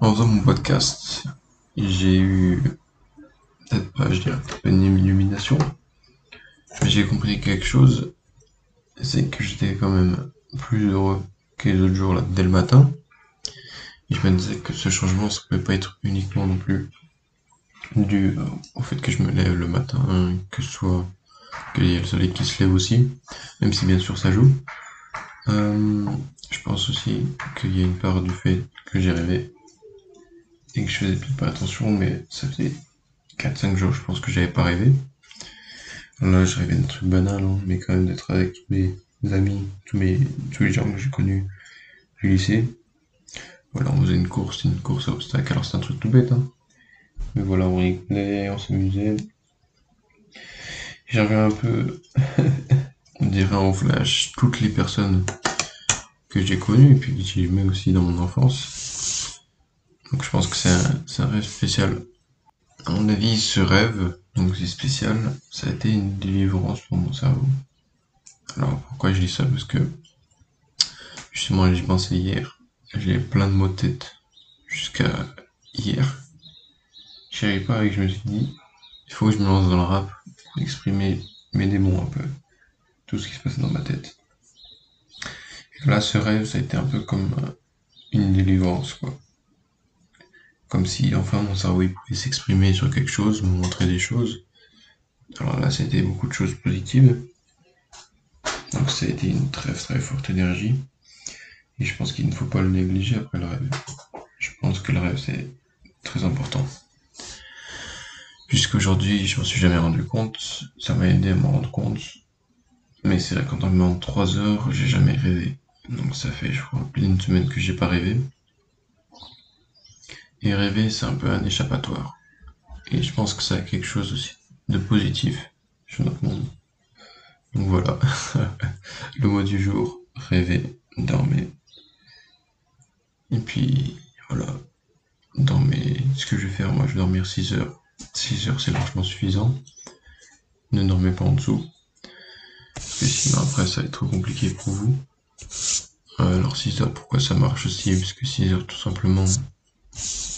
En faisant mon podcast, j'ai eu, peut-être pas, je dirais, une illumination. J'ai compris quelque chose, c'est que j'étais quand même plus heureux que les autres jours là, dès le matin. Et je me disais que ce changement, ça pouvait pas être uniquement non plus dû au fait que je me lève le matin, que ce soit qu'il y ait le soleil qui se lève aussi, même si bien sûr ça joue. Euh, je pense aussi qu'il y a une part du fait que j'ai rêvé et que je faisais plus pas attention, mais ça faisait 4-5 jours, je pense que j'avais pas rêvé. Là, je rêvais d'un truc banal, hein, mais quand même d'être avec tous mes amis, tous mes, tous les gens que j'ai connus du lycée. Voilà, on faisait une course, une course à obstacles, alors c'est un truc tout bête, hein. Mais voilà, on rigolait, on s'amusait. J'avais un peu, on dirait en flash, toutes les personnes que j'ai connues et puis que j'ai aimées aussi dans mon enfance. Donc je pense que c'est un, rêve spécial. À mon avis, ce rêve, donc c'est spécial, ça a été une délivrance pour mon cerveau. Alors pourquoi je dis ça? Parce que justement j'y pensais hier. J'ai plein de mots de tête jusqu'à hier. J'y arrive pas et je me suis dit, il faut que je me lance dans le rap pour exprimer mes démons un peu. Tout ce qui se passe dans ma tête. Et là, ce rêve, ça a été un peu comme euh, une délivrance, quoi. Comme si enfin mon cerveau pouvait s'exprimer sur quelque chose, me montrer des choses. Alors là, c'était beaucoup de choses positives. Donc ça a été une très très forte énergie. Et je pense qu'il ne faut pas le négliger après le rêve. Je pense que le rêve c'est très important. Puisqu'aujourd'hui, je m'en suis jamais rendu compte, ça m'a aidé à m'en rendre compte. Mais c'est vrai qu'en dormant 3 heures, j'ai jamais rêvé. Donc ça fait, je crois, plus d'une semaine que j'ai pas rêvé. Et rêver, c'est un peu un échappatoire. Et je pense que ça a quelque chose aussi de positif sur notre monde. Donc voilà, le mot du jour, rêver, dormir. Et puis voilà, dormir, ce que je vais faire, moi je vais dormir 6 heures. 6 heures c'est largement suffisant. Ne dormez pas en dessous. Parce que sinon après ça va être trop compliqué pour vous. Euh, alors 6 heures, pourquoi ça marche aussi? Parce que 6 heures tout simplement,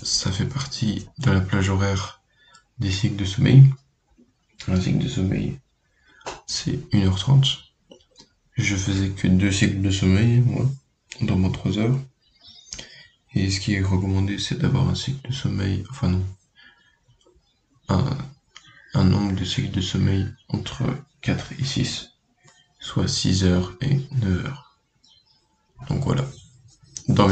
ça fait partie de la plage horaire des cycles de sommeil. Un cycle de sommeil, c'est 1h30. Je faisais que deux cycles de sommeil, moi, dans mon 3 heures. Et ce qui est recommandé, c'est d'avoir un cycle de sommeil, enfin non, un, nombre de cycles de sommeil entre 4 et 6, soit 6 heures et 9 heures. Donc voilà.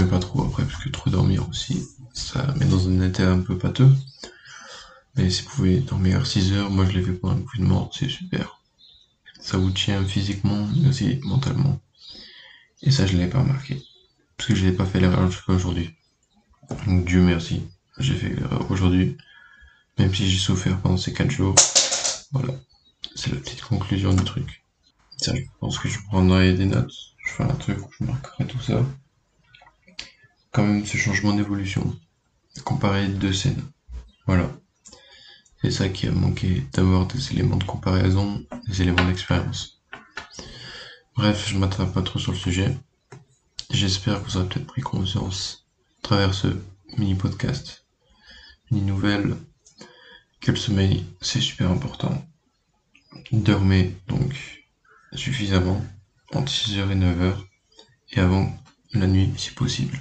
Pas trop après, parce que trop dormir aussi, ça met dans un état un peu pâteux. Mais si vous pouvez dormir 6 heures, moi je l'ai fait pendant le confinement, c'est super. Ça vous tient physiquement, mais aussi mentalement. Et ça, je l'avais pas remarqué. Parce que je n'ai pas fait l'erreur jusqu'à aujourd'hui. Donc Dieu merci, j'ai fait l'erreur aujourd'hui. Même si j'ai souffert pendant ces 4 jours. Voilà. C'est la petite conclusion du truc. Ça, je pense que je prendrai des notes. Je ferai un truc où je marquerai tout ça. Quand même ce changement d'évolution. Comparer deux scènes. Voilà. C'est ça qui a manqué d'avoir des éléments de comparaison, des éléments d'expérience. Bref, je m'attrape pas trop sur le sujet. J'espère que vous aurez peut-être pris conscience à travers ce mini podcast, mini nouvelle, que le sommeil c'est super important. Dormez donc suffisamment entre 6h et 9h et avant la nuit si possible.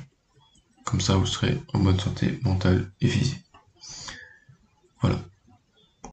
Comme ça, vous serez en bonne santé mentale et physique. Voilà.